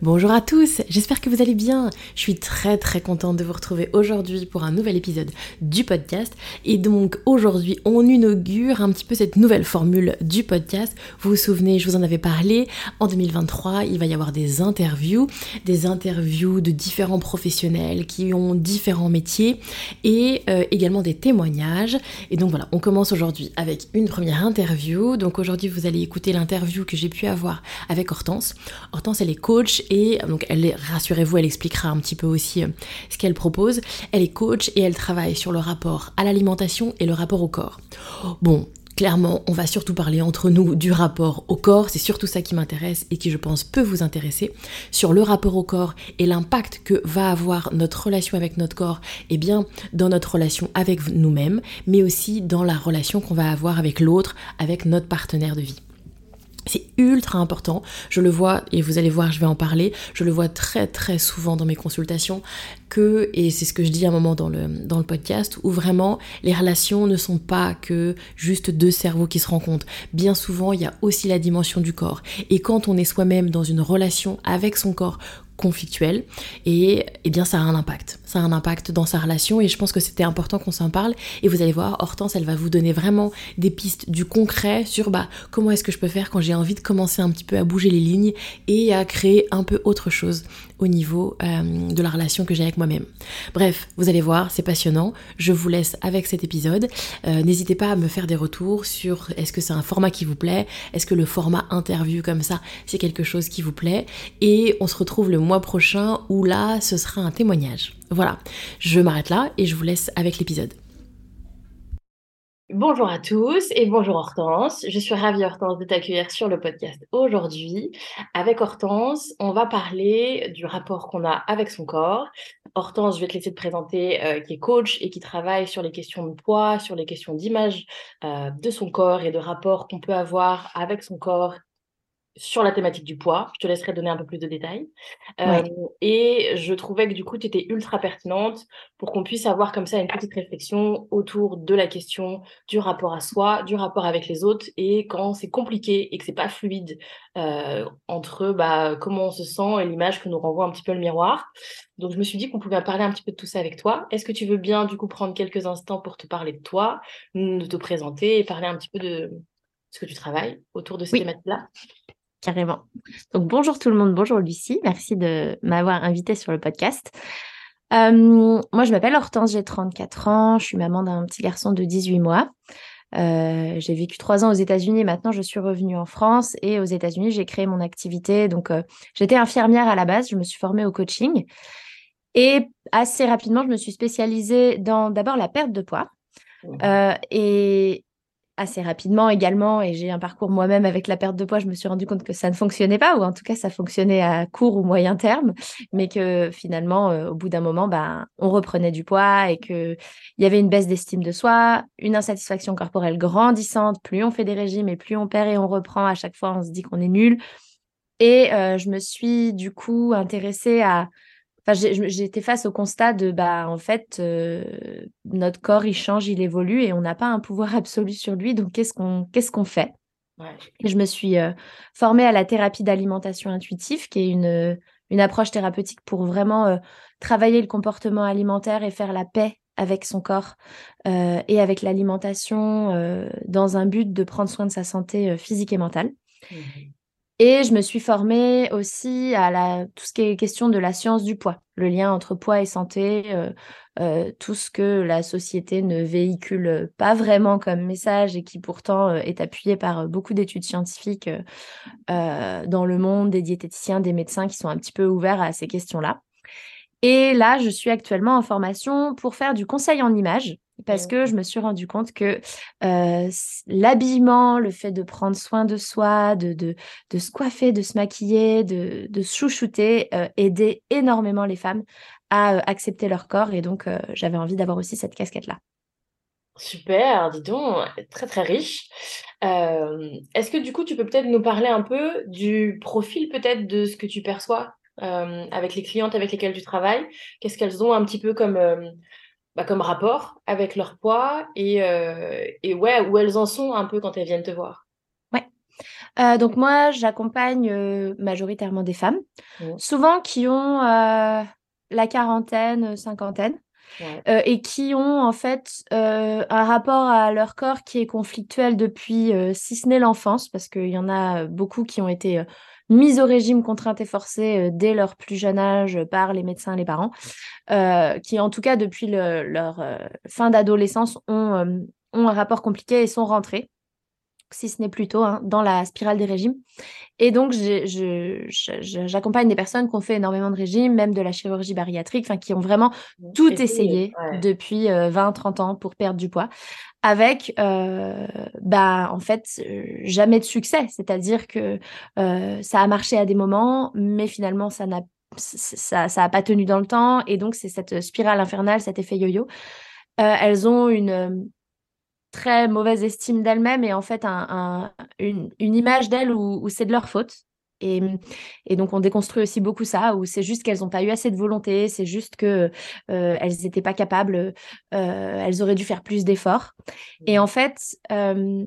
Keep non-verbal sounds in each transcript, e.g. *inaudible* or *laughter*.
Bonjour à tous, j'espère que vous allez bien. Je suis très très contente de vous retrouver aujourd'hui pour un nouvel épisode du podcast. Et donc aujourd'hui, on inaugure un petit peu cette nouvelle formule du podcast. Vous vous souvenez, je vous en avais parlé, en 2023, il va y avoir des interviews, des interviews de différents professionnels qui ont différents métiers et euh, également des témoignages. Et donc voilà, on commence aujourd'hui avec une première interview. Donc aujourd'hui, vous allez écouter l'interview que j'ai pu avoir avec Hortense. Hortense, elle est coach et donc elle rassurez-vous, elle expliquera un petit peu aussi euh, ce qu'elle propose. Elle est coach et elle travaille sur le rapport à l'alimentation et le rapport au corps. Bon, Clairement, on va surtout parler entre nous du rapport au corps, c'est surtout ça qui m'intéresse et qui je pense peut vous intéresser, sur le rapport au corps et l'impact que va avoir notre relation avec notre corps, et eh bien dans notre relation avec nous-mêmes, mais aussi dans la relation qu'on va avoir avec l'autre, avec notre partenaire de vie. C'est ultra important. Je le vois, et vous allez voir, je vais en parler, je le vois très très souvent dans mes consultations, que, et c'est ce que je dis à un moment dans le, dans le podcast, où vraiment les relations ne sont pas que juste deux cerveaux qui se rencontrent. Bien souvent, il y a aussi la dimension du corps. Et quand on est soi-même dans une relation avec son corps, conflictuel et eh bien ça a un impact. Ça a un impact dans sa relation et je pense que c'était important qu'on s'en parle et vous allez voir Hortense elle va vous donner vraiment des pistes du concret sur bah comment est-ce que je peux faire quand j'ai envie de commencer un petit peu à bouger les lignes et à créer un peu autre chose au niveau euh, de la relation que j'ai avec moi-même. Bref, vous allez voir, c'est passionnant. Je vous laisse avec cet épisode. Euh, n'hésitez pas à me faire des retours sur est-ce que c'est un format qui vous plaît, est-ce que le format interview comme ça, c'est quelque chose qui vous plaît? Et on se retrouve le mois prochain où là, ce sera un témoignage. Voilà, je m'arrête là et je vous laisse avec l'épisode. Bonjour à tous et bonjour Hortense. Je suis ravie Hortense de t'accueillir sur le podcast aujourd'hui. Avec Hortense, on va parler du rapport qu'on a avec son corps. Hortense, je vais te laisser te présenter, euh, qui est coach et qui travaille sur les questions de poids, sur les questions d'image euh, de son corps et de rapport qu'on peut avoir avec son corps sur la thématique du poids. Je te laisserai donner un peu plus de détails. Euh, et je trouvais que du coup, tu étais ultra pertinente pour qu'on puisse avoir comme ça une petite réflexion autour de la question du rapport à soi, du rapport avec les autres et quand c'est compliqué et que c'est pas fluide euh, entre bah, comment on se sent et l'image que nous renvoie un petit peu le miroir. Donc, je me suis dit qu'on pouvait parler un petit peu de tout ça avec toi. Est-ce que tu veux bien du coup prendre quelques instants pour te parler de toi, de te présenter et parler un petit peu de ce que tu travailles autour de ces thématiques-là? Carrément. Donc bonjour tout le monde, bonjour Lucie, merci de m'avoir invité sur le podcast. Euh, moi je m'appelle Hortense, j'ai 34 ans, je suis maman d'un petit garçon de 18 mois. Euh, j'ai vécu trois ans aux États-Unis maintenant je suis revenue en France et aux États-Unis j'ai créé mon activité. Donc euh, j'étais infirmière à la base, je me suis formée au coaching et assez rapidement je me suis spécialisée dans d'abord la perte de poids. Mmh. et assez rapidement également, et j'ai un parcours moi-même avec la perte de poids, je me suis rendu compte que ça ne fonctionnait pas, ou en tout cas ça fonctionnait à court ou moyen terme, mais que finalement, euh, au bout d'un moment, ben, on reprenait du poids et qu'il y avait une baisse d'estime de soi, une insatisfaction corporelle grandissante, plus on fait des régimes et plus on perd et on reprend, à chaque fois on se dit qu'on est nul. Et euh, je me suis du coup intéressée à j'étais face au constat de, bah, en fait, euh, notre corps, il change, il évolue et on n'a pas un pouvoir *laughs* absolu sur lui. Donc, qu'est-ce qu'on qu'est-ce qu'on fait? Et je me suis euh, formée à la thérapie d'alimentation intuitive, qui est une, une approche thérapeutique pour vraiment euh, travailler le comportement alimentaire et faire la paix avec son corps et avec l'alimentation dans un but de prendre soin de sa santé physique et mentale. Mmh Et je me suis formée aussi à la, tout ce qui est question de la science du poids, le lien entre poids et santé, euh, euh, tout ce que la société ne véhicule pas vraiment comme message et qui pourtant euh, est appuyé par beaucoup d'études scientifiques dans le monde, des diététiciens, des médecins qui sont un petit peu ouverts à ces questions-là. Et là, je suis actuellement en formation pour faire du conseil en images parce que je me suis rendu compte que l'habillement, le fait de prendre soin de soi, de, de, de se coiffer, de se maquiller, de, de se chouchouter, aidait énormément les femmes à accepter leur corps. Et donc, j'avais envie d'avoir aussi cette casquette-là. Super, dis donc, très très riche. Est-ce que du coup, tu peux peut-être nous parler un peu du profil peut-être de ce que tu perçois avec les clientes avec lesquelles tu travailles? Qu'est-ce qu'elles ont un petit peu comme bah, comme rapport avec leur poids et, euh, et ouais, où elles en sont un peu quand elles viennent te voir. Ouais. Euh, donc moi, j'accompagne euh, majoritairement des femmes, mmh. souvent qui ont la quarantaine, cinquantaine. et qui ont en fait un rapport à leur corps qui est conflictuel depuis, si ce n'est l'enfance, parce qu'il y en a beaucoup qui ont été mise au régime contrainte et forcée euh, dès leur plus jeune âge par les médecins et les parents, euh, qui en tout cas depuis leur euh, fin d'adolescence ont, ont un rapport compliqué et sont rentrés si ce n'est plutôt hein, dans la spirale des régimes. Et donc, j'accompagne des personnes qui ont fait énormément de régimes, même de la chirurgie bariatrique, qui ont vraiment mmh, tout essayé depuis 20-30 ans pour perdre du poids avec, euh, bah, en fait, euh, jamais de succès. C'est-à-dire que euh, ça a marché à des moments, mais finalement, ça n'a ça, ça a pas tenu dans le temps. Et donc, c'est cette spirale infernale, cet effet yo-yo. elles ont une très mauvaise estime d'elles-mêmes et en fait un, une, image d'elles où, c'est de leur faute. Et, et, donc, on déconstruit aussi beaucoup ça, où c'est juste qu'elles n'ont pas eu assez de volonté, c'est juste qu'elles euh, n'étaient pas capables, euh, elles auraient dû faire plus d'efforts. Et en fait, euh,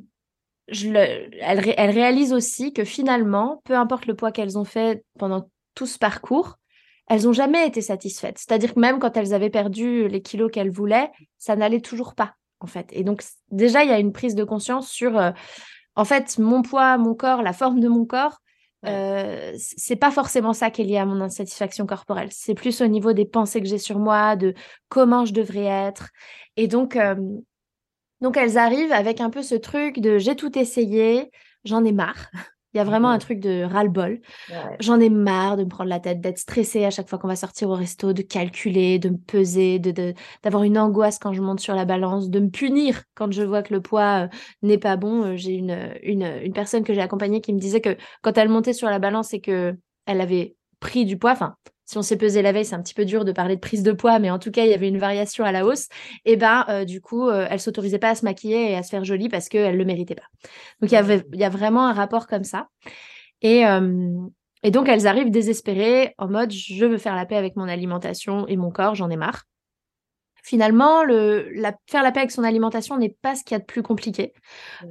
elles, elles, réalisent aussi que finalement, peu importe le poids qu'elles ont fait pendant tout ce parcours, elles n'ont jamais été satisfaites. C'est-à-dire que même quand elles avaient perdu les kilos qu'elles voulaient, ça n'allait toujours pas, en fait. Et donc, déjà, il y a une prise de conscience sur, en fait, mon poids, mon corps, la forme de mon corps, euh, c'est pas forcément ça qui est lié à mon insatisfaction corporelle. C'est plus au niveau des pensées que j'ai sur moi, de comment je devrais être. Et donc, euh, donc elles arrivent avec un peu ce truc de j'ai tout essayé, j'en ai marre. Il y a vraiment un truc de ras-le-bol. J'en ai marre de me prendre la tête, d'être stressée à chaque fois qu'on va sortir au resto, de calculer, de me peser, de, d'avoir une angoisse quand je monte sur la balance, de me punir quand je vois que le poids euh, n'est pas bon. Euh, j'ai une, une, une personne que j'ai accompagnée qui me disait que quand elle montait sur la balance et que elle avait pris du poids, enfin, si on s'est pesé la veille, c'est un petit peu dur de parler de prise de poids, mais en tout cas, il y avait une variation à la hausse. Et ben, euh, du coup, euh, elle s'autorisait pas à se maquiller et à se faire jolie parce qu'elle le méritait pas. Donc, il y avait, a vraiment un rapport comme ça. Euh, et donc, elles arrivent désespérées en mode, je veux faire la paix avec mon alimentation et mon corps, j'en ai marre. Finalement, le, la, faire la paix avec son alimentation n'est pas ce qu'il y a de plus compliqué.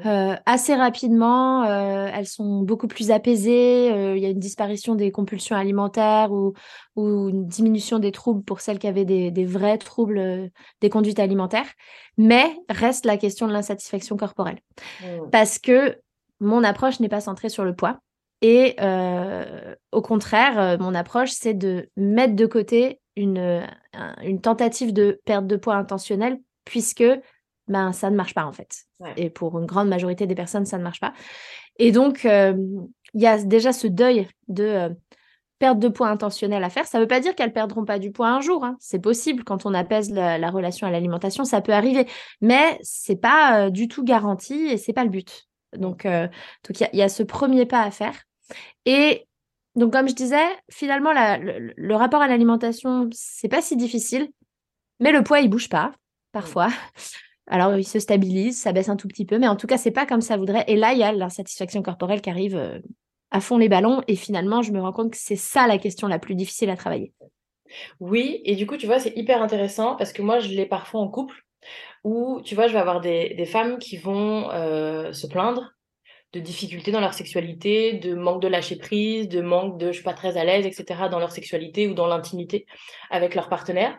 Euh, assez rapidement, euh, elles sont beaucoup plus apaisées. Euh, il y a une disparition des compulsions alimentaires ou, ou, une diminution des troubles pour celles qui avaient des, des vrais troubles des conduites alimentaires. Mais reste la question de l'insatisfaction corporelle. Mmh. Parce que mon approche n'est pas centrée sur le poids. Et au contraire, mon approche, c'est de mettre de côté une, une tentative de perte de poids intentionnelle puisque ben, ça ne marche pas en fait. Et pour une grande majorité des personnes, ça ne marche pas. Et donc, euh, il y a déjà ce deuil de euh, perte de poids intentionnelle à faire. Ça ne veut pas dire qu'elles perdront pas du poids un jour. Hein. C'est possible quand on apaise la, relation à l'alimentation, ça peut arriver. Mais c'est pas euh, du tout garanti et c'est pas le but. Donc, donc il y, y, a ce premier pas à faire. Et donc, comme je disais, finalement, le, rapport à l'alimentation, c'est pas si difficile, mais le poids, il bouge pas, parfois. *laughs* Alors, il se stabilise, ça baisse un tout petit peu, mais en tout cas, c'est pas comme ça voudrait. Et là, il y a l'insatisfaction corporelle qui arrive euh, à fond les ballons. Et finalement, je me rends compte que c'est ça la question la plus difficile à travailler. Oui, et du coup, tu vois, c'est hyper intéressant parce que moi, je l'ai parfois en couple où, tu vois, je vais avoir des, femmes qui vont euh, se plaindre de difficultés dans leur sexualité, de manque de lâcher prise, de manque de je suis pas très à l'aise, etc. dans leur sexualité ou dans l'intimité avec leur partenaire.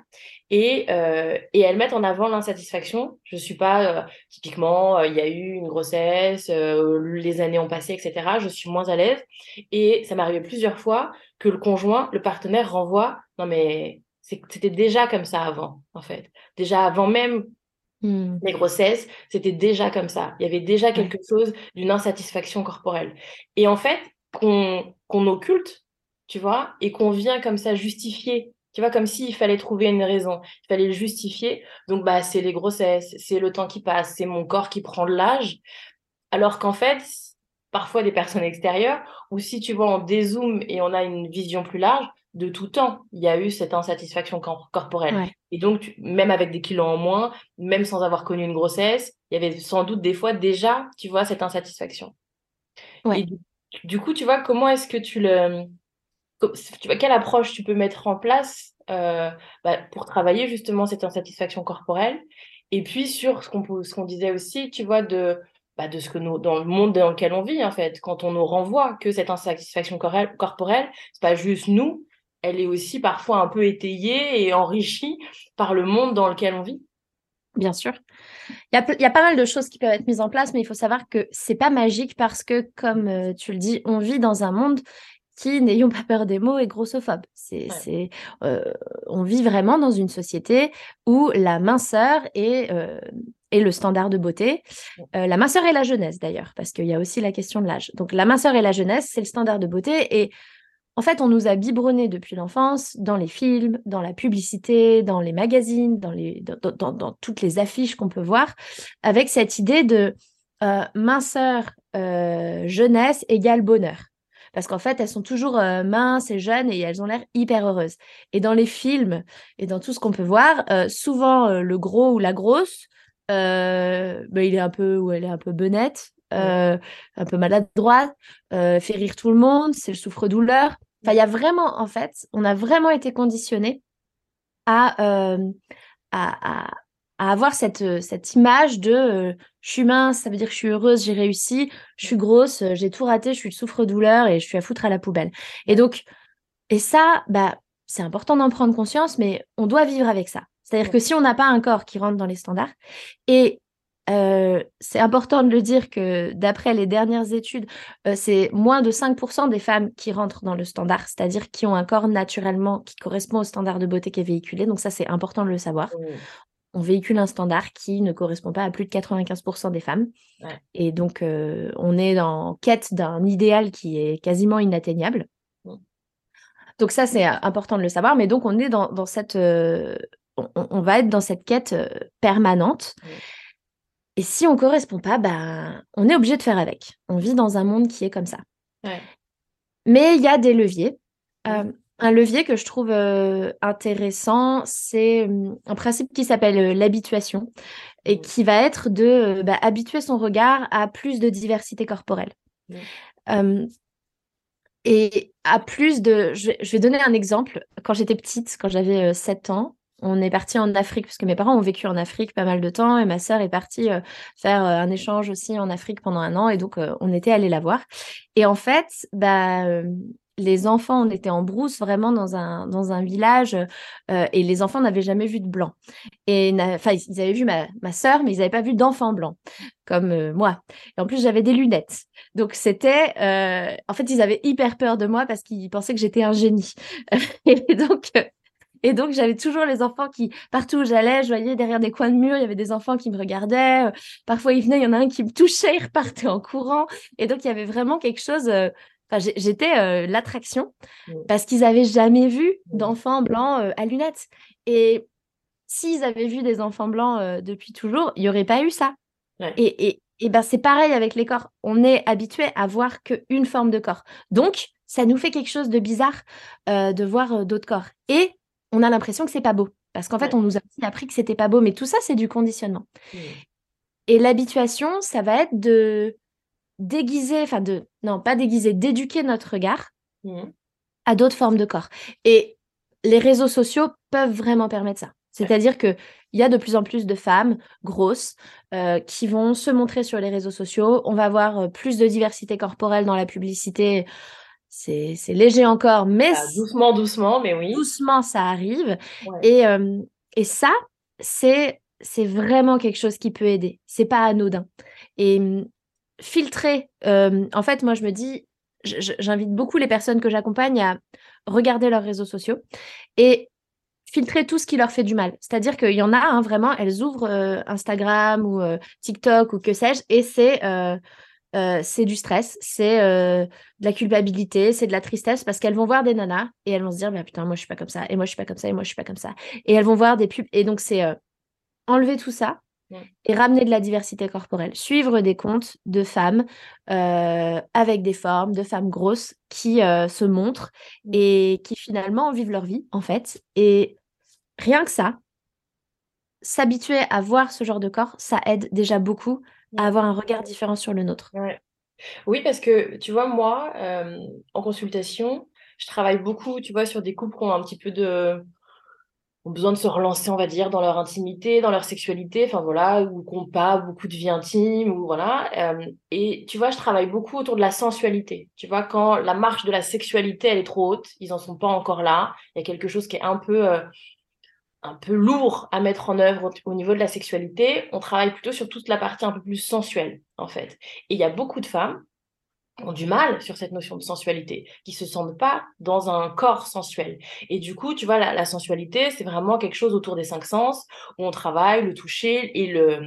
Et, euh, et elles mettent en avant l'insatisfaction. Je suis pas, euh, typiquement, euh, il y a eu une grossesse, les années ont passé, etc. Je suis moins à l'aise. Et ça m'est arrivé plusieurs fois que le conjoint, le partenaire renvoie, non mais c'était déjà comme ça avant, en fait. Déjà avant même mmh. les grossesses, c'était déjà comme ça. Il y avait déjà quelque chose d'une insatisfaction corporelle. Et en fait, qu'on qu'on occulte, tu vois, et qu'on vient comme ça justifier tu vois, comme s'il fallait trouver une raison, il fallait le justifier. Donc, bah, c'est les grossesses, c'est le temps qui passe, c'est mon corps qui prend de l'âge. Alors qu'en fait, parfois des personnes extérieures, ou si tu vois, on dézoome et on a une vision plus large, de tout temps, il y a eu cette insatisfaction corporelle. Et donc, même avec des kilos en moins, même sans avoir connu une grossesse, il y avait sans doute des fois déjà, tu vois, cette insatisfaction. Ouais. du, du, coup, tu vois, comment est-ce que tu le tu vois, quelle approche tu peux mettre en place euh, bah, pour travailler justement cette insatisfaction corporelle? Et puis sur ce qu'on ce qu'on disait aussi tu vois de bah, de ce que nous dans le monde dans lequel on vit en fait quand on nous renvoie que cette insatisfaction corporelle c'est pas juste nous elle est aussi parfois un peu étayée et enrichie par le monde dans lequel on vit Bien sûr. Il y, a, il y, a, pas mal de choses qui peuvent être mises en place, mais il faut savoir que c'est pas magique parce que, comme euh, tu le dis, on vit dans un monde qui, *laughs* n'ayons pas peur des mots, est grossophobe. C'est, c'est, euh, on vit vraiment dans une société où la minceur est, euh, est le standard de beauté. Euh, la minceur et la jeunesse, d'ailleurs, parce qu'il y a aussi la question de l'âge. Donc, la minceur et la jeunesse, c'est le standard de beauté. Et en fait, on nous a biberonnés depuis l'enfance dans les films, dans la publicité, dans les magazines, dans, toutes les affiches qu'on peut voir, avec cette idée de minceur, jeunesse égale bonheur parce qu'en fait, elles sont toujours euh, minces et jeunes et elles ont l'air hyper heureuses. Et dans les films et dans tout ce qu'on peut voir, euh, souvent euh, le gros ou la grosse, bah, il est un peu ou elle est un peu benette, un peu maladroite, fait rire tout le monde, c'est le souffre-douleur. Enfin, il y a vraiment, en fait, on a vraiment été conditionné à, à, à avoir cette, euh, cette image de euh, je suis mince, ça veut dire que je suis heureuse, j'ai réussi, je suis grosse, euh, j'ai tout raté, je suis souffre-douleur et je suis à foutre à la poubelle. Et donc, et ça, bah, c'est important d'en prendre conscience, mais on doit vivre avec ça. C'est-à-dire que si on n'a pas un corps qui rentre dans les standards, et c'est important de le dire que d'après les dernières études, c'est moins de 5% des femmes qui rentrent dans le standard, c'est-à-dire qui ont un corps naturellement qui correspond au standard de beauté qui est véhiculé. Donc ça, c'est important de le savoir on véhicule un standard qui ne correspond pas à plus de 95% des femmes. Et donc, euh, on est en quête d'un idéal qui est quasiment inatteignable. Donc ça, c'est important de le savoir. Mais donc, on est dans, cette... Euh, on, va être dans cette quête euh, permanente. Et si on ne correspond pas, ben, on est obligé de faire avec. On vit dans un monde qui est comme ça. Mais il y a des leviers. Un levier que je trouve euh, intéressant, c'est hum, un principe qui s'appelle euh, l'habituation et mmh. qui va être de euh, bah, habituer son regard à plus de diversité corporelle. Et à plus de... Je vais, donner un exemple. Quand j'étais petite, quand j'avais 7 ans, on est parti en Afrique, parce que mes parents ont vécu en Afrique pas mal de temps, et ma sœur est partie faire un échange aussi en Afrique pendant un an, et donc on était allé la voir. Et en fait, bah, les enfants, on était en brousse vraiment dans un, dans un village euh, et les enfants n'avaient jamais vu de blanc. Et enfin, ils avaient vu ma, ma soeur, mais ils n'avaient pas vu d'enfant blanc, comme euh, moi. Et en plus, j'avais des lunettes. Donc, c'était. Euh, en fait, ils avaient hyper peur de moi parce qu'ils pensaient que j'étais un génie. *laughs* et donc. Et donc, j'avais toujours les enfants qui, partout où j'allais, je voyais derrière des coins de mur, il y avait des enfants qui me regardaient. Parfois, ils venaient, il y en a un qui me touchait, il repartait en courant. Et donc, il y avait vraiment quelque chose j'étais euh, l'attraction parce qu'ils avaient jamais vu d'enfants blancs euh, à lunettes. Et s'ils avaient vu des enfants blancs euh, depuis toujours, il n'y aurait pas eu ça. Et, et, et, ben c'est pareil avec les corps. On est habitué à voir qu'une forme de corps. Donc, ça nous fait quelque chose de bizarre de voir d'autres corps. Et on a l'impression que c'est pas beau. Parce qu'en fait, on nous a appris que c'était pas beau. Mais tout ça, c'est du conditionnement. Mmh. Et l'habituation, ça va être de déguiser, enfin de, non, pas déguiser, d'éduquer notre regard mmh. à d'autres formes de corps. Et les réseaux sociaux peuvent vraiment permettre ça. C'est-à-dire qu'il y a de plus en plus de femmes grosses euh, qui vont se montrer sur les réseaux sociaux. On va avoir euh, plus de diversité corporelle dans la publicité. C'est léger encore, mais... Bah, doucement, doucement, mais oui. Doucement, ça arrive. Et, euh, et ça, c'est vraiment quelque chose qui peut aider. C'est pas anodin. Et hum, filtrer, en fait, moi, je me dis, j'invite beaucoup les personnes que j'accompagne à regarder leurs réseaux sociaux et filtrer tout ce qui leur fait du mal. C'est-à-dire qu'il y en a, hein, vraiment, elles ouvrent euh, Instagram ou euh, TikTok ou que sais-je, et c'est euh, c'est du stress, c'est de la culpabilité, c'est de la tristesse, parce qu'elles vont voir des nanas et elles vont se dire, bah, putain, moi je suis pas comme ça, et moi je suis pas comme ça, et moi je suis pas comme ça. Et elles vont voir des pubs, et donc c'est enlever tout ça, et ramener de la diversité corporelle. Suivre des comptes de femmes avec des formes, de femmes grosses qui se montrent et qui finalement vivent leur vie, en fait. Et rien que ça, s'habituer à voir ce genre de corps, ça aide déjà beaucoup à avoir un regard différent sur le nôtre. Oui, parce que tu vois, moi, en consultation, je travaille beaucoup, tu vois, sur des couples qui ont un petit peu de ont besoin de se relancer, on va dire, dans leur intimité, dans leur sexualité, enfin voilà, ou qui n'ont pas beaucoup de vie intime, ou voilà. Euh, et tu vois, je travaille beaucoup autour de la sensualité. Tu vois, quand la marche de la sexualité, elle est trop haute, ils n'en sont pas encore là. Il y a quelque chose qui est un peu, euh, un peu lourd à mettre en œuvre au, niveau de la sexualité. On travaille plutôt sur toute la partie un peu plus sensuelle, en fait. Et il y a beaucoup de femmes ont du mal sur cette notion de sensualité, qui se sentent pas dans un corps sensuel. Et du coup, tu vois, la, sensualité, c'est vraiment quelque chose autour des cinq sens, où on travaille le toucher et le...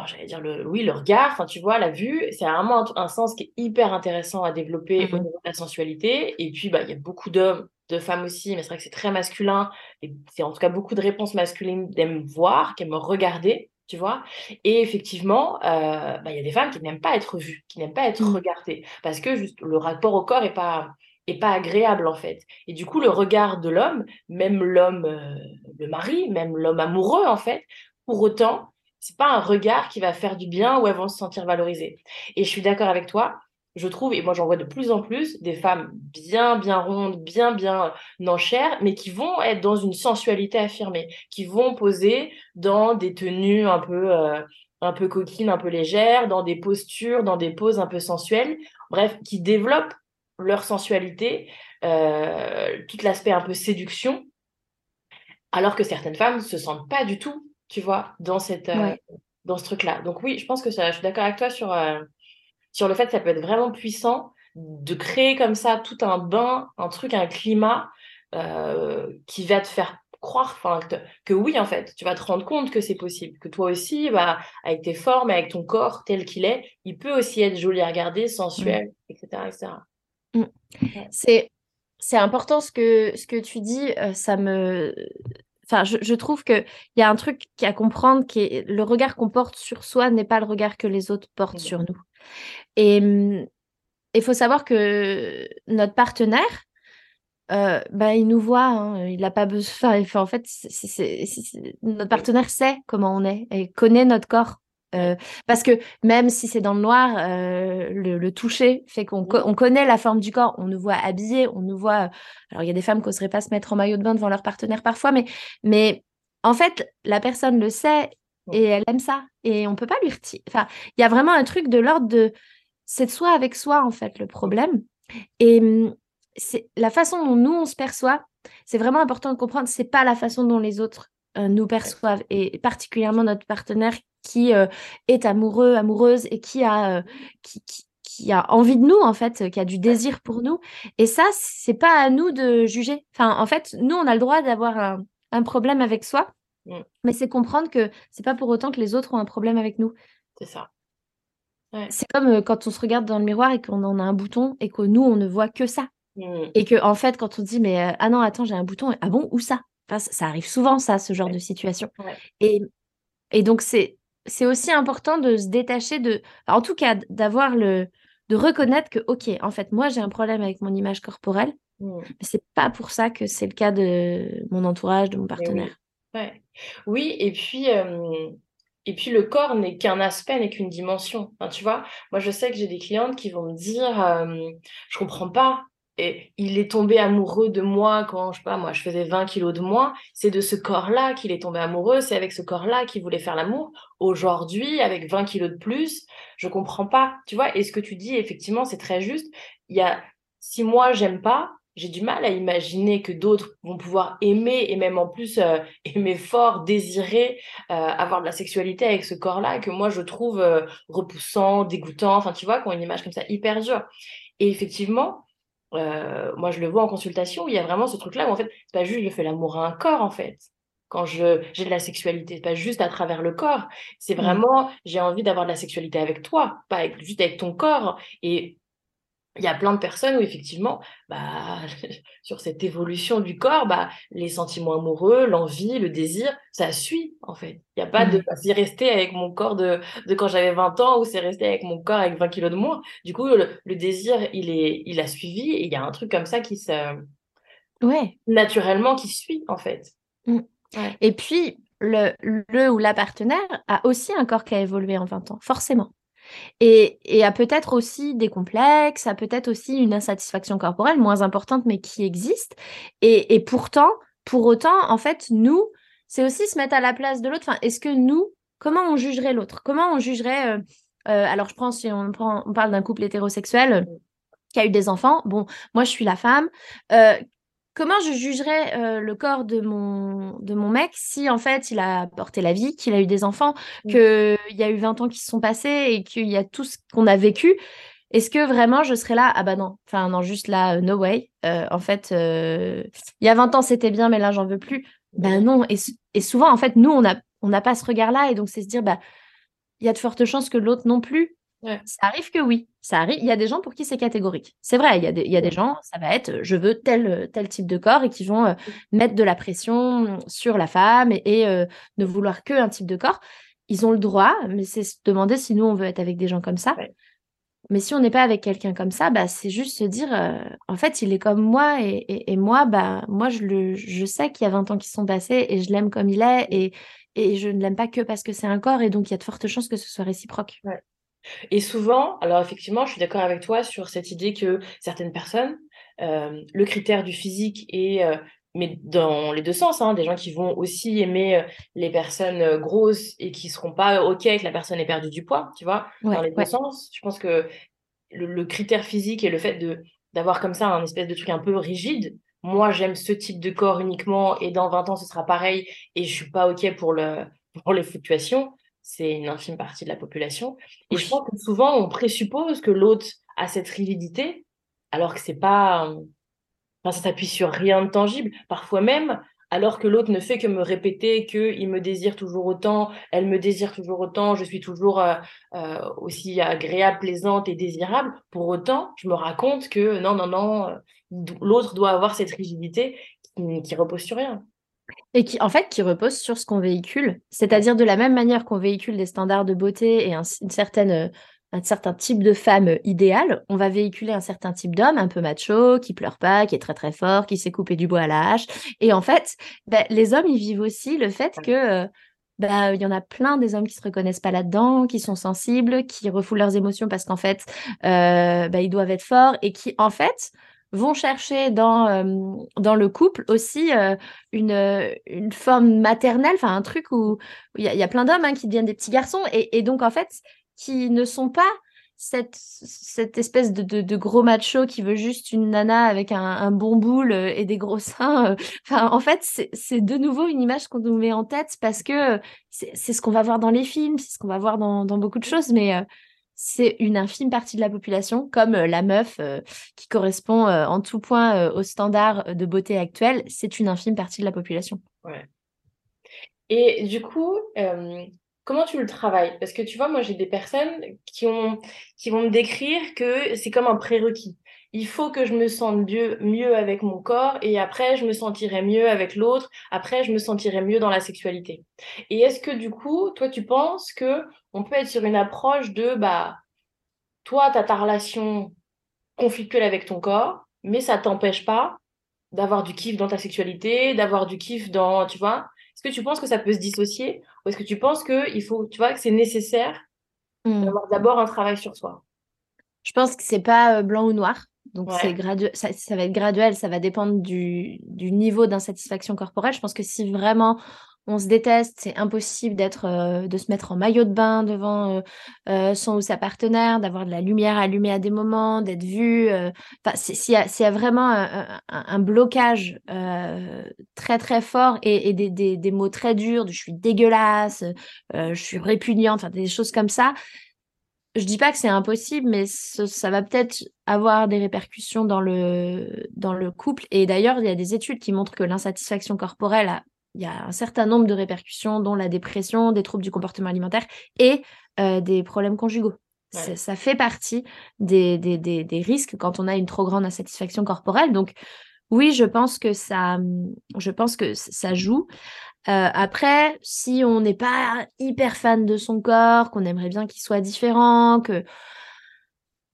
Oh, j'allais dire le oui le regard enfin tu vois la vue c'est vraiment un, sens qui est hyper intéressant à développer au mmh niveau de la sensualité et puis bah il y a beaucoup d'hommes de femmes aussi mais c'est vrai que c'est très masculin et c'est en tout cas beaucoup de réponses masculines d'aiment voir qu'aiment regarder tu vois. Et effectivement, euh, bah, il y a des femmes qui n'aiment pas être vues, qui n'aiment pas être mmh. regardées, parce que juste le rapport au corps est pas est pas agréable en fait. Et du coup, le regard de l'homme, même l'homme, euh, le mari, même l'homme amoureux en fait, pour autant, c'est pas un regard qui va faire du bien ou elles vont se sentir valorisées. Et je suis d'accord avec toi je trouve, et moi j'en vois de plus en plus, des femmes bien, bien rondes, bien, bien non-chères, mais qui vont être dans une sensualité affirmée, qui vont poser dans des tenues un peu, euh, un peu coquines, un peu légères, dans des postures, dans des poses un peu sensuelles, bref, qui développent leur sensualité, euh, tout l'aspect un peu séduction, alors que certaines femmes se sentent pas du tout, tu vois, dans, cette, euh, dans ce truc-là. Donc oui, je pense que ça, je suis d'accord avec toi sur sur le fait que ça peut être vraiment puissant de créer comme ça tout un bain, un truc, un climat euh, qui va te faire croire que, que, oui, en fait, tu vas te rendre compte que c'est possible, que toi aussi, bah, avec tes formes, avec ton corps tel qu'il est, il peut aussi être joli à regarder, sensuel, etc. Mm. C'est, c'est important ce que, ce que tu dis, euh, ça me... Enfin, je, je trouve qu'il y a un truc à comprendre qui est le regard qu'on porte sur soi n'est pas le regard que les autres portent sur nous. Et mmh, il faut savoir que notre partenaire, euh, bah, il nous voit, hein, il n'a pas besoin. Enfin, en fait, notre partenaire sait comment on est et connaît notre corps. Euh, parce que même si c'est dans le noir, euh, le, toucher fait qu'on on connaît la forme du corps, on nous voit habillés, on nous voit. Alors il y a des femmes qui n'oseraient pas se mettre en maillot de bain devant leur partenaire parfois, mais, mais en fait, la personne le sait et elle aime ça. Et on peut pas lui retirer. Enfin, il y a vraiment un truc de l'ordre de. C'est de soi avec soi, en fait, le problème. Et mmh, c'est la façon dont nous, on se perçoit, c'est vraiment important de comprendre, c'est pas la façon dont les autres euh, nous perçoivent. Et particulièrement notre partenaire qui euh, est amoureux, amoureuse et qui a, euh, qui, qui, a envie de nous, en fait, qui a du désir pour nous. Et ça, c'est pas à nous de juger. Enfin, en fait, nous, on a le droit d'avoir un, un problème avec soi. Mais c'est comprendre que c'est pas pour autant que les autres ont un problème avec nous. C'est ça. C'est comme quand on se regarde dans le miroir et qu'on en a un bouton et que nous, on ne voit que ça. Mmh. Et que, en fait, quand on dit, mais ah non, attends, j'ai un bouton, ah bon, où ça? Ça arrive souvent, ça, ce genre de situation. Et, et donc, c'est c'est aussi important de se détacher de, en tout cas, d'avoir le, de reconnaître que, ok, en fait, moi, j'ai un problème avec mon image corporelle, mmh. mais c'est pas pour ça que c'est le cas de mon entourage, de mon partenaire. Oui, et puis, et puis le corps n'est qu'un aspect, n'est qu'une dimension. tu vois, moi je sais que j'ai des clientes qui vont me dire, je comprends pas et il est tombé amoureux de moi quand, je sais pas, moi, je faisais 20 kilos de moins. C'est de ce corps-là qu'il est tombé amoureux. C'est avec ce corps-là qu'il voulait faire l'amour. Aujourd'hui, avec 20 kilos de plus, je comprends pas. Tu vois, et ce que tu dis, effectivement, c'est très juste. Il y a, si moi, j'aime pas, j'ai du mal à imaginer que d'autres vont pouvoir aimer et même en plus euh, aimer fort, désirer euh, avoir de la sexualité avec ce corps-là que moi je trouve euh, repoussant, dégoûtant, enfin tu vois, qu'on une image comme ça hyper dure. Et effectivement, euh, moi, je le vois en consultation, il y a vraiment ce truc-là où en fait, c'est pas juste je fais l'amour à un corps en fait. Quand je j'ai de la sexualité, c'est pas juste à travers le corps, c'est mmh. vraiment j'ai envie d'avoir de la sexualité avec toi, pas avec, juste avec ton corps. Et il y a plein de personnes où effectivement, bah, *laughs* sur cette évolution du corps, bah, les sentiments amoureux, l'envie, le désir, ça suit en fait. Il n'y a pas de mmh. c'est resté avec mon corps de, de quand j'avais 20 ans ou c'est resté avec mon corps avec 20 kilos de moins. Du coup, le, désir, il, est, il a suivi et il y a un truc comme ça qui se... Ouais. Naturellement qui suit en fait. Mmh. Et puis, le, le ou la partenaire a aussi un corps qui a évolué en 20 ans, forcément. Et, et a peut-être aussi des complexes, a peut-être aussi une insatisfaction corporelle moins importante, mais qui existe. Et, pourtant, pour autant, en fait, nous, c'est aussi se mettre à la place de l'autre. Enfin, est-ce que nous, comment on jugerait l'autre? Comment on jugerait euh, euh, Alors, je pense, si on parle d'un couple hétérosexuel qui a eu des enfants, bon, moi, je suis la femme. Euh, comment je jugerais euh, le corps de mon, de mon mec si en fait il a porté la vie, qu'il a eu des enfants, mmh. qu'il y a eu 20 ans qui se sont passés et qu'il y a tout ce qu'on a vécu? Est-ce que vraiment je serais là Ah bah non, enfin non, juste là, euh, no way. Euh, en fait, il y a 20 ans c'était bien, mais là j'en veux plus. Ben non, et, et, souvent en fait, nous on n'a on pas ce regard-là et donc c'est se dire, bah il y a de fortes chances que l'autre non plus. Ça arrive que oui, ça arrive. Il y a des gens pour qui c'est catégorique. C'est vrai, il y, a des, il y a des gens, ça va être je veux tel, tel type de corps et qui vont euh, mettre de la pression sur la femme et, euh, ne vouloir qu'un type de corps. Ils ont le droit, mais c'est se demander si nous on veut être avec des gens comme ça. Mais si on n'est pas avec quelqu'un comme ça, bah, c'est juste se dire euh, en fait, il est comme moi et, et, moi, bah, moi je, le, je sais qu'il y a 20 ans qui sont passés et je l'aime comme il est et, et je ne l'aime pas que parce que c'est un corps et donc il y a de fortes chances que ce soit réciproque. Et souvent, alors effectivement, je suis d'accord avec toi sur cette idée que certaines personnes, euh, le critère du physique est, euh, mais dans les deux sens, hein, des gens qui vont aussi aimer euh, les personnes grosses et qui seront pas ok que la personne ait perdu du poids, tu vois, dans les deux sens. Je pense que le, critère physique et le fait de d'avoir comme ça un espèce de truc un peu rigide, moi j'aime ce type de corps uniquement et dans 20 ans ce sera pareil et je suis pas ok pour le pour les fluctuations c'est une infime partie de la population. Et je pense que souvent, on présuppose que l'autre a cette rigidité, alors que c'est pas. Enfin, ça s'appuie sur rien de tangible. Parfois même, alors que l'autre ne fait que me répéter qu'il me désire toujours autant, elle me désire toujours autant, je suis toujours euh, euh, aussi agréable, plaisante et désirable. Pour autant, je me raconte que non, non, non, l'autre doit avoir cette rigidité qui, qui repose sur rien. Et qui, en fait, qui repose sur ce qu'on véhicule. C'est-à-dire de la même manière qu'on véhicule des standards de beauté et un, une certaine, euh, un certain type de femme idéale, on va véhiculer un certain type d'homme un peu macho, qui pleure pas, qui est très très fort, qui sait couper du bois à la hache. Et en fait, bah, les hommes, ils vivent aussi le fait que... Euh, bah, il y en a plein des hommes qui se reconnaissent pas là-dedans, qui sont sensibles, qui refoulent leurs émotions parce qu'en fait, euh, bah, ils doivent être forts et qui, en fait, vont chercher dans, euh, dans le couple aussi euh, une, euh, une forme maternelle, enfin un truc où il y, a plein d'hommes hein, qui deviennent des petits garçons et, donc en fait qui ne sont pas cette, cette espèce de, gros macho qui veut juste une nana avec un, bon boule et des gros seins. *laughs* Enfin, en fait, c'est de nouveau une image qu'on nous met en tête parce que c'est ce qu'on va voir dans les films, c'est ce qu'on va voir dans, dans beaucoup de choses, mais c'est une infime partie de la population, comme euh, la meuf euh, qui correspond euh, en tout point aux standards de beauté actuels, c'est une infime partie de la population. Ouais. Et du coup, comment tu le travailles? Parce que tu vois, moi j'ai des personnes qui, ont, qui vont me décrire que c'est comme un prérequis il faut que je me sente mieux, mieux avec mon corps et après je me sentirai mieux avec l'autre, après je me sentirai mieux dans la sexualité. Et est-ce que du coup, toi tu penses que on peut être sur une approche de bah toi tu as ta relation conflictuelle avec ton corps, mais ça t'empêche pas d'avoir du kiff dans ta sexualité, d'avoir du kiff dans, tu vois. Est-ce que tu penses que ça peut se dissocier ou est-ce que tu penses que il faut, tu vois, que c'est nécessaire mmh. d'avoir d'abord un travail sur soi? Je pense que c'est pas euh, blanc ou noir. Donc, c'est graduel, ça, va être graduel, ça va dépendre du, du niveau d'insatisfaction corporelle. Je pense que si vraiment on se déteste, c'est impossible d'être, euh, de se mettre en maillot de bain devant euh, euh, son ou sa partenaire, d'avoir de la lumière allumée à des moments, d'être vu. Enfin, s'il y, a vraiment un, blocage très très fort et, des, mots très durs, de je suis dégueulasse, je suis répugnante, enfin des choses comme ça. Je dis pas que c'est impossible, mais ça va peut-être avoir des répercussions dans le, dans le couple. Et d'ailleurs, il y a des études qui montrent que l'insatisfaction corporelle a il y a un certain nombre de répercussions, dont la dépression, des troubles du comportement alimentaire et euh, des problèmes conjugaux. Ça fait partie des, des, des, risques quand on a une trop grande insatisfaction corporelle. Donc, oui, je pense que ça, je pense que ça joue. Euh, après, si on n'est pas hyper fan de son corps, qu'on aimerait bien qu'il soit différent, que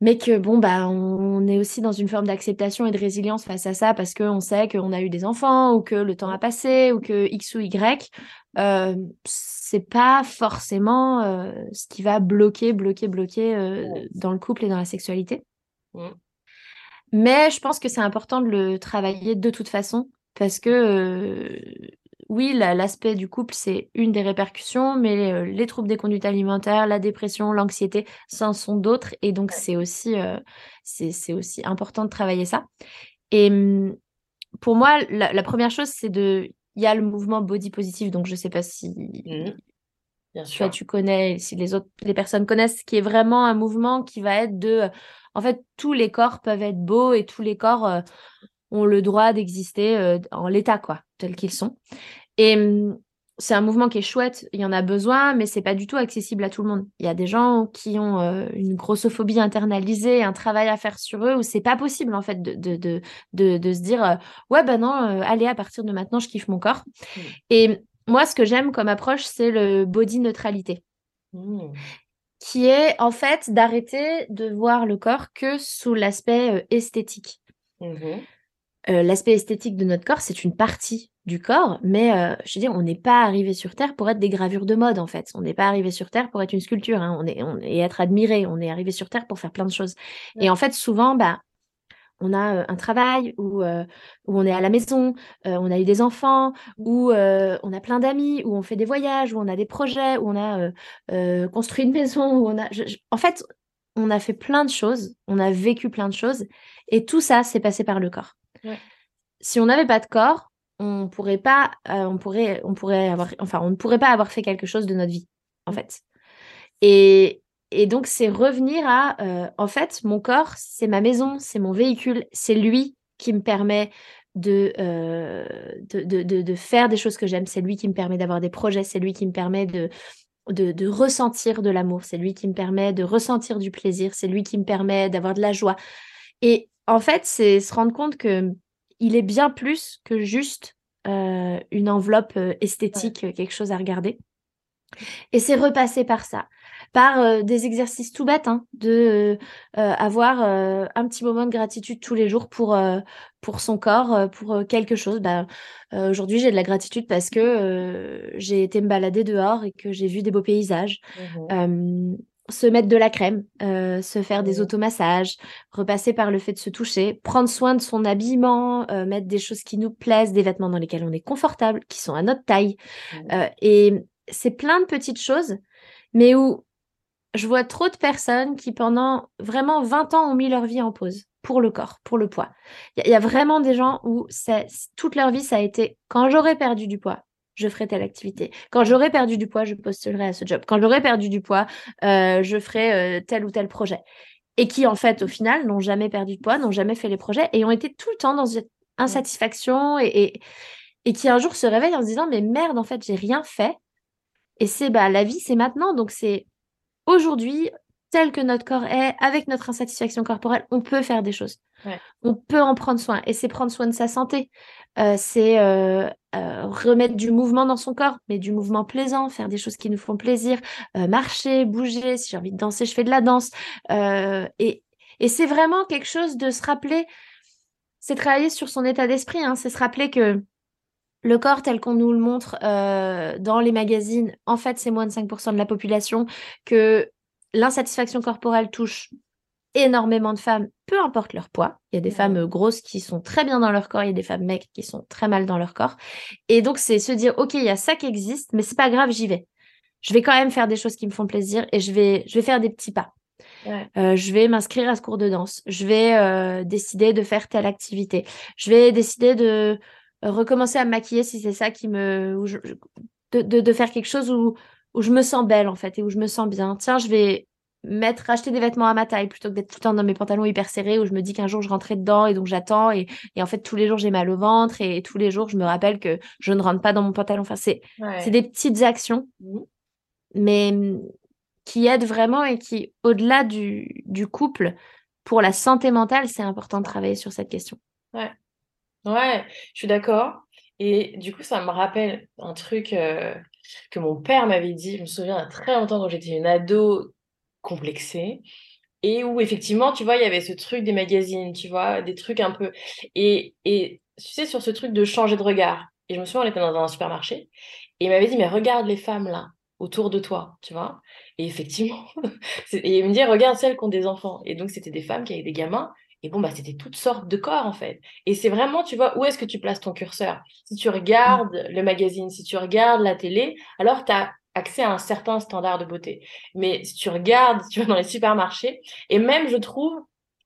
mais que bon bah on, est aussi dans une forme d'acceptation et de résilience face à ça parce qu'on sait qu'on a eu des enfants ou que le temps a passé ou que x ou y euh, c'est pas forcément euh, ce qui va bloquer bloquer bloquer euh, dans le couple et dans la sexualité. Mais je pense que c'est important de le travailler de toute façon parce que euh, oui, l'aspect du couple, c'est une des répercussions, mais euh, les, troubles des conduites alimentaires, la dépression, l'anxiété, c'en sont d'autres. Et donc, c'est aussi, euh, c'est aussi important de travailler ça. Et pour moi, la, première chose, c'est de. Il y a le mouvement body positive, donc je ne sais pas si. Mmh. Bien sûr. tu connais, si les autres les personnes connaissent, qui est vraiment un mouvement qui va être de. En fait, tous les corps peuvent être beaux et tous les corps euh, ont le droit d'exister en l'état, quoi, tels qu'ils sont. Et mmh, c'est un mouvement qui est chouette, il y en a besoin, mais c'est pas du tout accessible à tout le monde. Il y a des gens qui ont euh, une grossophobie internalisée, un travail à faire sur eux, où c'est pas possible en fait de, de, de, de, se dire euh, ouais ben non, euh, allez à partir de maintenant je kiffe mon corps. Mmh. Et moi ce que j'aime comme approche c'est le body neutralité. Mmh. qui est en fait d'arrêter de voir le corps que sous l'aspect esthétique. l'aspect esthétique de notre corps, c'est une partie du corps, mais euh, je veux dire, on n'est pas arrivé sur Terre pour être des gravures de mode, en fait. On n'est pas arrivé sur Terre pour être une sculpture, hein. on est, on, et être admiré. On est arrivé sur Terre pour faire plein de choses. Et en fait, souvent, bah, on a euh, un travail où, euh, où on est à la maison, on a eu des enfants, où on a plein d'amis, où on fait des voyages, où on a des projets, où on a construit une *laughs* maison, où on a... en fait, on a fait plein de choses, on a vécu plein de choses, et tout ça, c'est passé par le corps. Si on n'avait pas de corps, on pourrait pas, euh, on pourrait, on pourrait avoir, enfin, on ne pourrait pas avoir fait quelque chose de notre vie, en mmh. fait. Et, et donc, c'est revenir à, euh, en fait, mon corps, c'est ma maison, c'est mon véhicule, c'est lui qui me permet de, euh, de, de, de, faire des choses que j'aime, c'est lui qui me permet d'avoir des projets, c'est lui qui me permet de, de, de ressentir de l'amour, c'est lui qui me permet de ressentir du plaisir, c'est lui qui me permet d'avoir de la joie. Et en fait, c'est se rendre compte que il est bien plus que juste euh, une enveloppe euh, esthétique, euh, quelque chose à regarder. Et c'est repassé par ça, par des exercices tout bêtes, hein, de avoir un petit moment de gratitude tous les jours pour, pour son corps, pour quelque chose. Bah, aujourd'hui, j'ai de la gratitude parce que j'ai été me balader dehors et que j'ai vu des beaux paysages. Mmh se mettre de la crème, euh, se faire des automassages, repasser par le fait de se toucher, prendre soin de son habillement, euh, mettre des choses qui nous plaisent, des vêtements dans lesquels on est confortable, qui sont à notre taille. Euh, et c'est plein de petites choses, mais où je vois trop de personnes qui pendant vraiment 20 ans ont mis leur vie en pause pour le corps, pour le poids. Il y, a vraiment des gens où toute leur vie, ça a été quand j'aurais perdu du poids, je ferai telle activité. Quand j'aurai perdu du poids, je postulerai à ce job. Quand j'aurai perdu du poids, euh, je ferai euh, tel ou tel projet. Et qui, en fait, au final, n'ont jamais perdu de poids, n'ont jamais fait les projets et ont été tout le temps dans une insatisfaction et, et, qui un jour se réveillent en se disant Mais merde, en fait, j'ai rien fait. Et c'est bah, la vie, c'est maintenant. Donc, c'est aujourd'hui, tel que notre corps est, avec notre insatisfaction corporelle, on peut faire des choses. On peut en prendre soin. Et c'est prendre soin de sa santé. Euh, c'est euh, euh, remettre du mouvement dans son corps, mais du mouvement plaisant, faire des choses qui nous font plaisir, marcher, bouger. Si j'ai envie de danser, je fais de la danse. et, et c'est vraiment quelque chose de se rappeler, c'est travailler sur son état d'esprit, hein, c'est se rappeler que le corps tel qu'on nous le montre dans les magazines, en fait, c'est moins de 5% de la population, que l'insatisfaction corporelle touche énormément de femmes, peu importe leur poids. Il y a des femmes grosses qui sont très bien dans leur corps, il y a des femmes mecs qui sont très mal dans leur corps. Et donc, c'est se dire, OK, il y a ça qui existe, mais c'est pas grave, j'y vais. Je vais quand même faire des choses qui me font plaisir et je vais, je vais faire des petits pas. Euh, je vais m'inscrire à ce cours de danse. Je vais euh, décider de faire telle activité. Je vais décider de recommencer à me maquiller si c'est ça qui me. de, de, faire quelque chose où, où je me sens belle en fait et où je me sens bien. Tiens, je vais mettre, acheter des vêtements à ma taille plutôt que d'être tout le temps dans mes pantalons hyper serrés où je me dis qu'un jour je rentrais dedans et donc j'attends et, et, en fait tous les jours j'ai mal au ventre et, tous les jours je me rappelle que je ne rentre pas dans mon pantalon. Enfin, c'est des petites actions, mmh. mais qui aident vraiment et qui, au-delà du, du couple, pour la santé mentale, c'est important de travailler sur cette question. Ouais, ouais je suis d'accord. Et du coup, ça me rappelle un truc euh, que mon père m'avait dit, je me souviens, il y a très longtemps, quand j'étais une ado complexé et où effectivement, tu vois, il y avait ce truc des magazines, tu vois, des trucs un peu. Et, et tu sais, sur ce truc de changer de regard. Et je me souviens, on était dans un supermarché et il m'avait dit, mais regarde les femmes là, autour de toi, tu vois. Et effectivement, *laughs* et il me dit, regarde celles qui ont des enfants. Et donc, c'était des femmes qui avaient des gamins. Et bon, bah, c'était toutes sortes de corps, en fait. Et c'est vraiment, tu vois, où est-ce que tu places ton curseur? Si tu regardes le magazine, si tu regardes la télé, alors tu as accès à un certain standard de beauté. Mais si tu regardes, tu vas dans les supermarchés, et même, je trouve,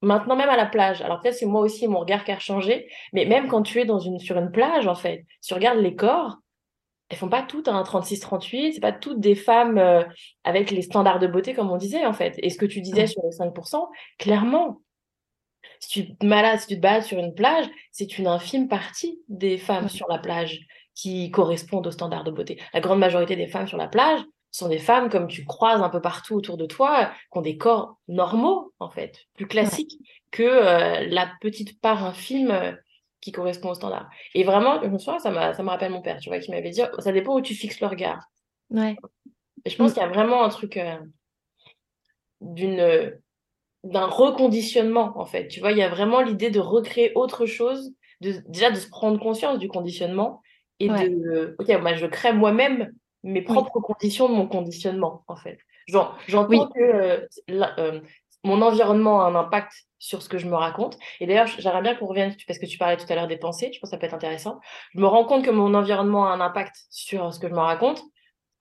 maintenant même à la plage, alors peut-être c'est moi aussi mon regard qui a changé, mais même quand tu es dans une, sur une plage, en fait, si tu regardes les corps, elles font pas toutes un 36-38, c'est pas toutes des femmes euh, avec les standards de beauté comme on disait en fait. Et ce que tu disais sur les 5%, clairement, si tu te malades, si tu te balades sur une plage, c'est une infime partie des femmes sur la plage qui correspondent aux standards de beauté. La grande majorité des femmes sur la plage sont des femmes, comme tu croises un peu partout autour de toi, qui ont des corps normaux, en fait, plus classiques que euh, la petite part infime euh, qui correspond aux standards. Et vraiment, je me souviens, ça, ça me rappelle mon père, tu vois, qui m'avait dit, ça dépend où tu fixes le regard. Ouais. Et je pense mm. qu'il y a vraiment un truc euh, d'une d'un reconditionnement, en fait. Tu vois, il y a vraiment l'idée de recréer autre chose, de, déjà de se prendre conscience du conditionnement et de, ok, moi je crée moi-même mes propres conditions de mon conditionnement, en fait. J'entends que euh, euh, mon environnement a un impact sur ce que je me raconte. Et d'ailleurs, j'aimerais bien qu'on revienne, parce que tu parlais tout à l'heure des pensées, je pense que ça peut être intéressant. Je me rends compte que mon environnement a un impact sur ce que je me raconte,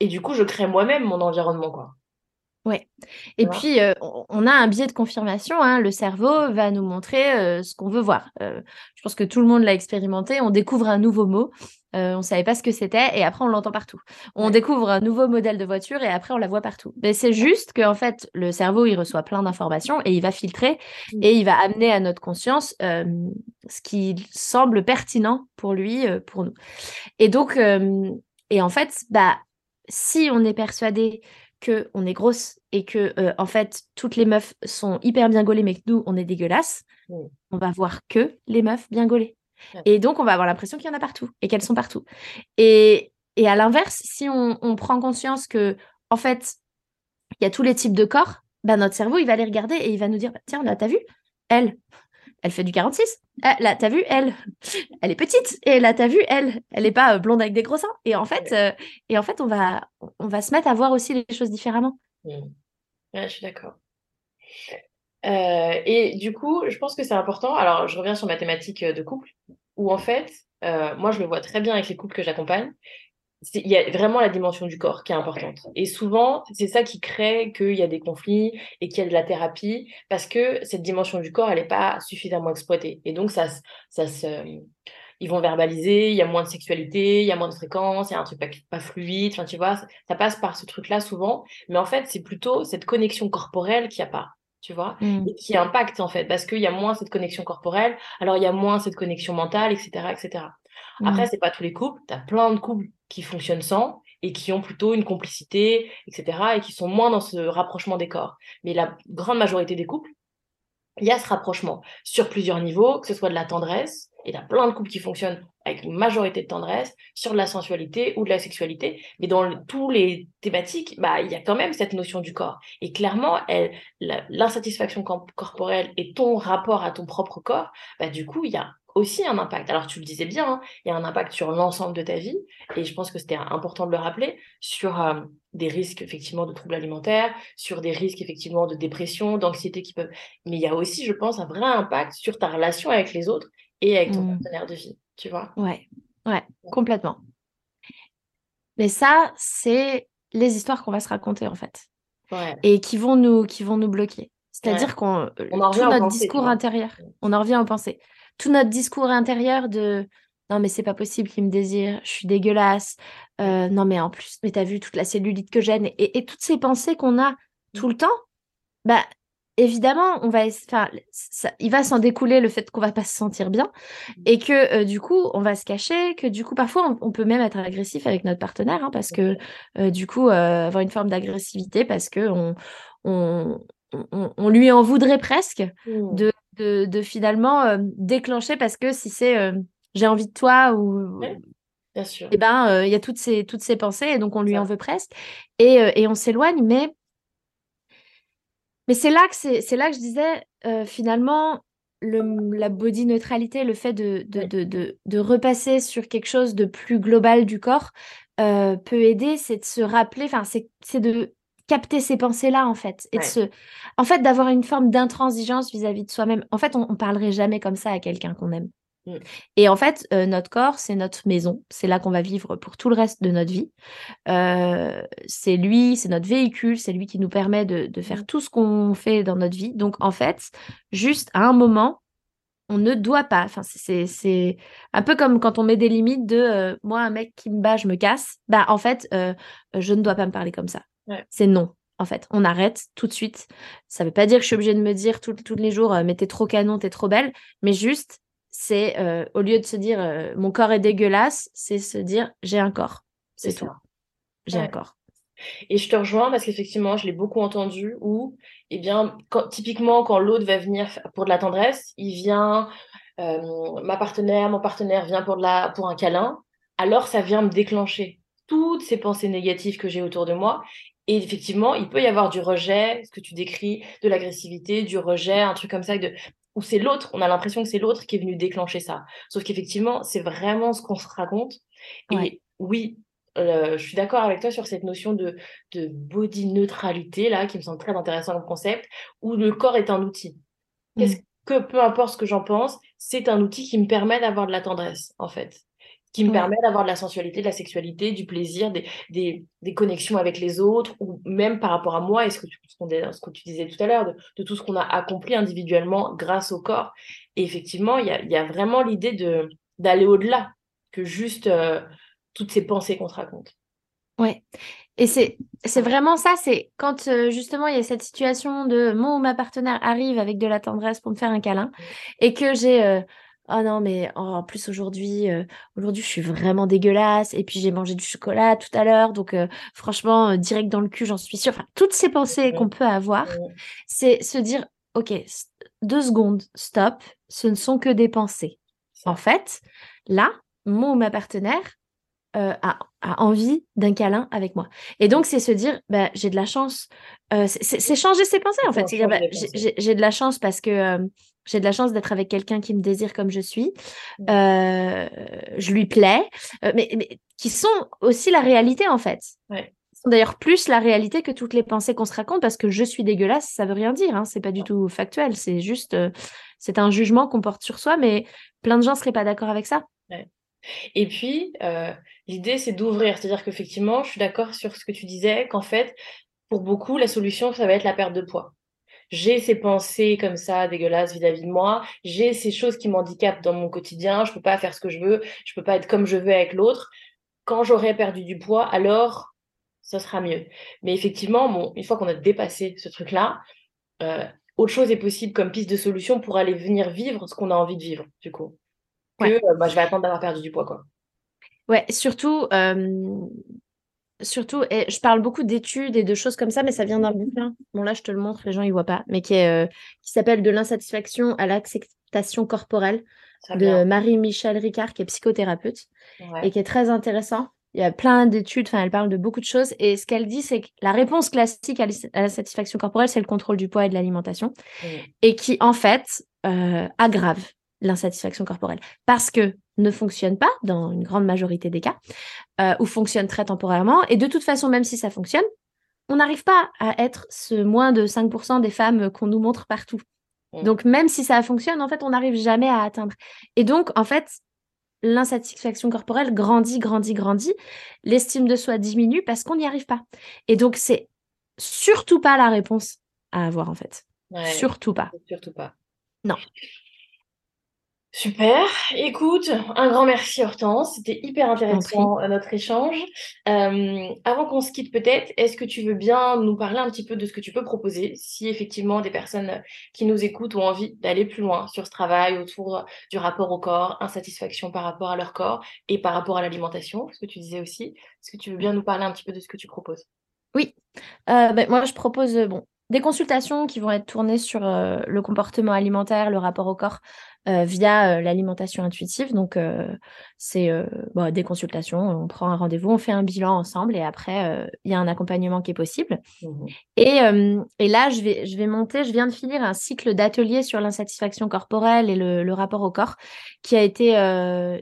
et du coup, je crée moi-même mon environnement, quoi. Ouais. Et puis, euh, on a un biais de confirmation. Hein. Le cerveau va nous montrer euh, ce qu'on veut voir. Euh, je pense que tout le monde l'a expérimenté. On découvre un nouveau mot. on ne savait pas ce que c'était et après, on l'entend partout. On découvre un nouveau modèle de voiture et après, on la voit partout. Mais c'est juste qu'en fait, le cerveau, il reçoit plein d'informations et il va filtrer mmh. et il va amener à notre conscience ce qui semble pertinent pour lui, pour nous. Et donc, et en fait, bah, si on est persuadé que on est grosse et que euh, en fait toutes les meufs sont hyper bien gaulées mais que nous on est dégueulasses, mmh. on va voir que les meufs bien gaulées. Et donc on va avoir l'impression qu'il y en a partout et qu'elles sont partout. Et, et à l'inverse, si on, prend conscience que en fait il y a tous les types de corps, bah, notre cerveau il va les regarder et il va nous dire tiens là t'as vu? Elle elle fait du 46. Ah, là, t'as vu, elle, *laughs* elle est petite. Et là, t'as vu, elle, elle n'est pas euh, blonde avec des gros seins. Et en fait, euh, et en fait on, va, on va se mettre à voir aussi les choses différemment. Mmh. Ouais, je suis d'accord. Euh, et du coup, je pense que c'est important. Alors, je reviens sur ma thématique de couple, où en fait, moi, je le vois très bien avec les couples que j'accompagne il y a vraiment la dimension du corps qui est importante. Et souvent, c'est ça qui crée qu'il y a des conflits et qu'il y a de la thérapie, parce que cette dimension du corps, elle n'est pas suffisamment exploitée. Et donc, ça, ça se... Ils vont verbaliser, il y a moins de sexualité, il y a moins de fréquence, il y a un truc pas, fluide, enfin, tu vois, ça, passe par ce truc-là souvent. Mais en fait, c'est plutôt cette connexion corporelle qu'il n'y a pas tu vois, mmh. et qui impacte en fait, parce qu'il y a moins cette connexion corporelle, alors il y a moins cette connexion mentale, etc., etc. Après, mmh. c'est pas tous les couples. Tu as plein de couples qui fonctionnent sans et qui ont plutôt une complicité, etc. et qui sont moins dans ce rapprochement des corps. Mais la grande majorité des couples, il y a ce rapprochement sur plusieurs niveaux, que ce soit de la tendresse, il y a plein de couples qui fonctionnent avec une majorité de tendresse, sur de la sensualité ou de la sexualité, mais dans tous les thématiques, bah, il y a quand même cette notion du corps. Et clairement, l'insatisfaction corporelle et ton rapport à ton propre corps, bah, du coup, il y a aussi un impact. Alors, tu le disais bien, hein, il y a un impact sur l'ensemble de ta vie, et je pense que c'était important de le rappeler, sur euh, des risques, effectivement, de troubles alimentaires, sur des risques, effectivement, de dépression, d'anxiété qui peuvent... Mais il y a aussi, je pense, un vrai impact sur ta relation avec les autres et avec ton mmh. partenaire de vie, tu vois? Ouais, ouais, complètement. Mais ça, c'est les histoires qu'on va se raconter, en fait. Et qui vont nous, qui vont nous bloquer. C'est-à-dire qu'on euh, tout notre discours intérieur, on en revient en pensée. Tout notre discours intérieur de non mais c'est pas possible qu'il me désire, je suis dégueulasse. Euh, non mais en plus, mais t'as vu toute la cellulite que j'ai et, toutes ces pensées qu'on a tout le temps, bah évidemment, on va, enfin, il va s'en découler le fait qu'on va pas se sentir bien et que euh, du coup, on va se cacher, que du coup, parfois, on, peut même être agressif avec notre partenaire hein, parce que du coup, avoir une forme d'agressivité parce que on, on, on, lui en voudrait presque mmh. de, de, finalement euh, déclencher parce que si c'est euh, j'ai envie de toi ou bien sûr. et eh ben euh, il y a toutes ces toutes ces pensées et donc on lui en veut presque et, et on s'éloigne mais mais c'est là que c'est là que je disais finalement le, la body neutralité, le fait de, de, de, de, repasser sur quelque chose de plus global du corps peut aider, c'est de se rappeler, enfin c'est de capter ces pensées-là, en fait. Et de se... En fait, d'avoir une forme d'intransigeance vis-à-vis de soi-même. En fait, on, on parlerait jamais comme ça à quelqu'un qu'on aime. Mmh. Et en fait, euh, notre corps, c'est notre maison. C'est là qu'on va vivre pour tout le reste de notre vie. Euh, c'est lui, c'est notre véhicule, c'est lui qui nous permet de, de faire mmh. tout ce qu'on fait dans notre vie. Donc, en fait, juste à un moment, on ne doit pas. Enfin, c'est un peu comme quand on met des limites de euh, moi, un mec qui me bat, je me casse. Bah, en fait, je ne dois pas me parler comme ça. C'est non. En fait, on arrête tout de suite. Ça ne veut pas dire que je suis obligée de me dire tous les jours, mais t'es trop canon, t'es trop belle. Mais juste, c'est euh, au lieu de se dire euh, mon corps est dégueulasse, c'est se dire j'ai un corps. C'est tout. J'ai un corps. Et je te rejoins parce qu'effectivement, je l'ai beaucoup entendu où, eh bien, typiquement, quand l'autre va venir pour de la tendresse, il vient, ma partenaire, mon partenaire vient pour, de la, pour un câlin, alors ça vient me déclencher toutes ces pensées négatives que j'ai autour de moi et effectivement, il peut y avoir du rejet, ce que tu décris, de l'agressivité, du rejet, un truc comme ça, de... où c'est l'autre, on a l'impression que c'est l'autre qui est venu déclencher ça. Sauf qu'effectivement, c'est vraiment ce qu'on se raconte. Et oui, euh, je suis d'accord avec toi sur cette notion de, de body neutralité, là, qui me semble très intéressant comme concept, où le corps est un outil. Qu'est-ce mmh. que, peu importe ce que j'en pense, c'est un outil qui me permet d'avoir de la tendresse, en fait qui me permet d'avoir de la sensualité, de la sexualité, du plaisir, des, des, des, connexions avec les autres, ou même par rapport à moi, et ce que tu, ce que tu disais tout à l'heure, de, tout ce qu'on a accompli individuellement grâce au corps. Et effectivement, il y a, y a, vraiment l'idée de d'aller au-delà que juste euh, toutes ces pensées qu'on se raconte. Ouais. Et c'est, c'est vraiment ça, c'est quand euh, justement il y a cette situation de mon ou ma partenaire arrive avec de la tendresse pour me faire un câlin et que j'ai euh, oh non, mais en plus aujourd'hui, euh, aujourd'hui, je suis vraiment dégueulasse. Et puis j'ai mangé du chocolat tout à l'heure, donc euh, franchement, euh, direct dans le cul, j'en suis sûre. Enfin, toutes ces pensées qu'on peut avoir, c'est se dire, ok, deux secondes, stop, ce ne sont que des pensées. En fait, là, mon ou ma partenaire a, envie d'un câlin avec moi. Et donc, c'est se dire, bah, j'ai de la chance. c'est changer ses pensées, en fait. Bah, j'ai de la chance parce que j'ai de la chance d'être avec quelqu'un qui me désire comme je suis. Mmh. Euh, je lui plais, euh, mais, qui sont aussi la réalité en fait. Ouais. sont d'ailleurs plus la réalité que toutes les pensées qu'on se raconte parce que je suis dégueulasse, ça veut rien dire. Hein, c'est pas du tout factuel. C'est juste, euh, c'est un jugement qu'on porte sur soi, mais plein de gens seraient pas d'accord avec ça. Et puis, l'idée, c'est d'ouvrir. C'est-à-dire qu'effectivement, je suis d'accord sur ce que tu disais, qu'en fait, pour beaucoup, la solution, ça va être la perte de poids j'ai ces pensées comme ça dégueulasses vis-à-vis de moi, j'ai ces choses qui m'handicapent dans mon quotidien, je peux pas faire ce que je veux, je peux pas être comme je veux avec l'autre. Quand j'aurai perdu du poids, alors ça sera mieux. Mais effectivement, une fois qu'on a dépassé ce truc-là, euh, autre chose est possible comme piste de solution pour aller venir vivre ce qu'on a envie de vivre, du coup. Que euh, bah, je vais attendre d'avoir perdu du poids, quoi. Ouais, surtout, euh, surtout, et je parle beaucoup d'études et de choses comme ça, mais ça vient d'un bouquin. Bon, là, je te le montre, les gens ils voient pas, mais qui, est, euh, qui s'appelle De l'insatisfaction à l'acceptation corporelle de Marie-Michel Ricard, qui est psychothérapeute et qui est très intéressant. Il y a plein d'études, enfin, elle parle de beaucoup de choses. Et ce qu'elle dit, c'est que la réponse classique à la satisfaction corporelle, c'est le contrôle du poids et de l'alimentation. Et qui, en fait, euh, aggrave l'insatisfaction corporelle parce que ne fonctionne pas dans une grande majorité des cas, euh, ou fonctionne très temporairement. Et de toute façon, même si ça fonctionne, on n'arrive pas à être ce moins de 5% des femmes qu'on nous montre partout. Mmh. Donc, même si ça fonctionne, en fait, on n'arrive jamais à atteindre. Et donc, en fait, l'insatisfaction corporelle grandit, grandit, grandit. L'estime de soi diminue parce qu'on n'y arrive pas. Et donc, c'est surtout pas la réponse à avoir, en fait. surtout pas. Surtout pas. Non. Super. Écoute, un grand merci Hortense. C'était hyper intéressant euh, notre échange. Euh, avant qu'on se quitte peut-être, est-ce que tu veux bien nous parler un petit peu de ce que tu peux proposer si effectivement des personnes qui nous écoutent ont envie d'aller plus loin sur ce travail autour du rapport au corps, insatisfaction par rapport à leur corps et par rapport à l'alimentation, ce que tu disais aussi. Est-ce que tu veux bien nous parler un petit peu de ce que tu proposes? Oui. Euh, ben, moi, je propose bon, des consultations qui vont être tournées sur le comportement alimentaire, le rapport au corps, euh, via euh, l'alimentation intuitive. Donc, euh, c'est bah, des consultations, on prend un rendez-vous, on fait un bilan ensemble et après, il y a un accompagnement qui est possible. Mmh et, et, là, je vais, je vais monter, je viens de finir un cycle d'ateliers sur l'insatisfaction corporelle et le, rapport au corps qui a été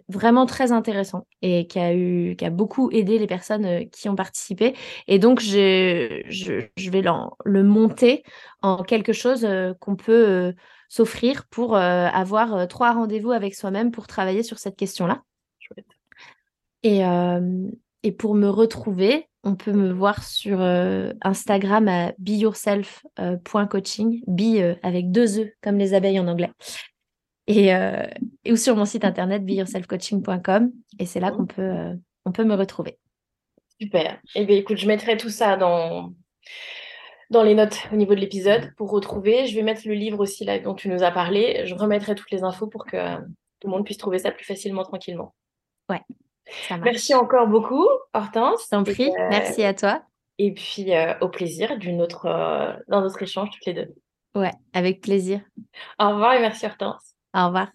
vraiment très intéressant et qui a, eu, qui a beaucoup aidé les personnes qui ont participé. Et donc, je, je vais le monter en quelque chose qu'on peut s'offrir pour euh, avoir euh, trois rendez-vous avec soi-même pour travailler sur cette question-là. Et, euh, et, pour me retrouver, on peut me voir sur Instagram à beyourself.coaching, be avec deux E comme les abeilles en anglais. Et, ou sur mon site internet beyourselfcoaching.com. Et c'est là qu'on peut, on peut me retrouver. Super. Eh bien, écoute, je mettrai tout ça dans, dans les notes au niveau de l'épisode pour retrouver. Je vais mettre le livre aussi là dont tu nous as parlé. Je remettrai toutes les infos pour que tout le monde puisse trouver ça plus facilement, tranquillement. Ouais. Ça Merci encore beaucoup, Hortense. T'en prie. Euh, Merci à toi. Et puis euh, au plaisir d'une autre, euh, d'un autre échange toutes les deux. Ouais, avec plaisir. Au revoir et merci Hortense. Au revoir.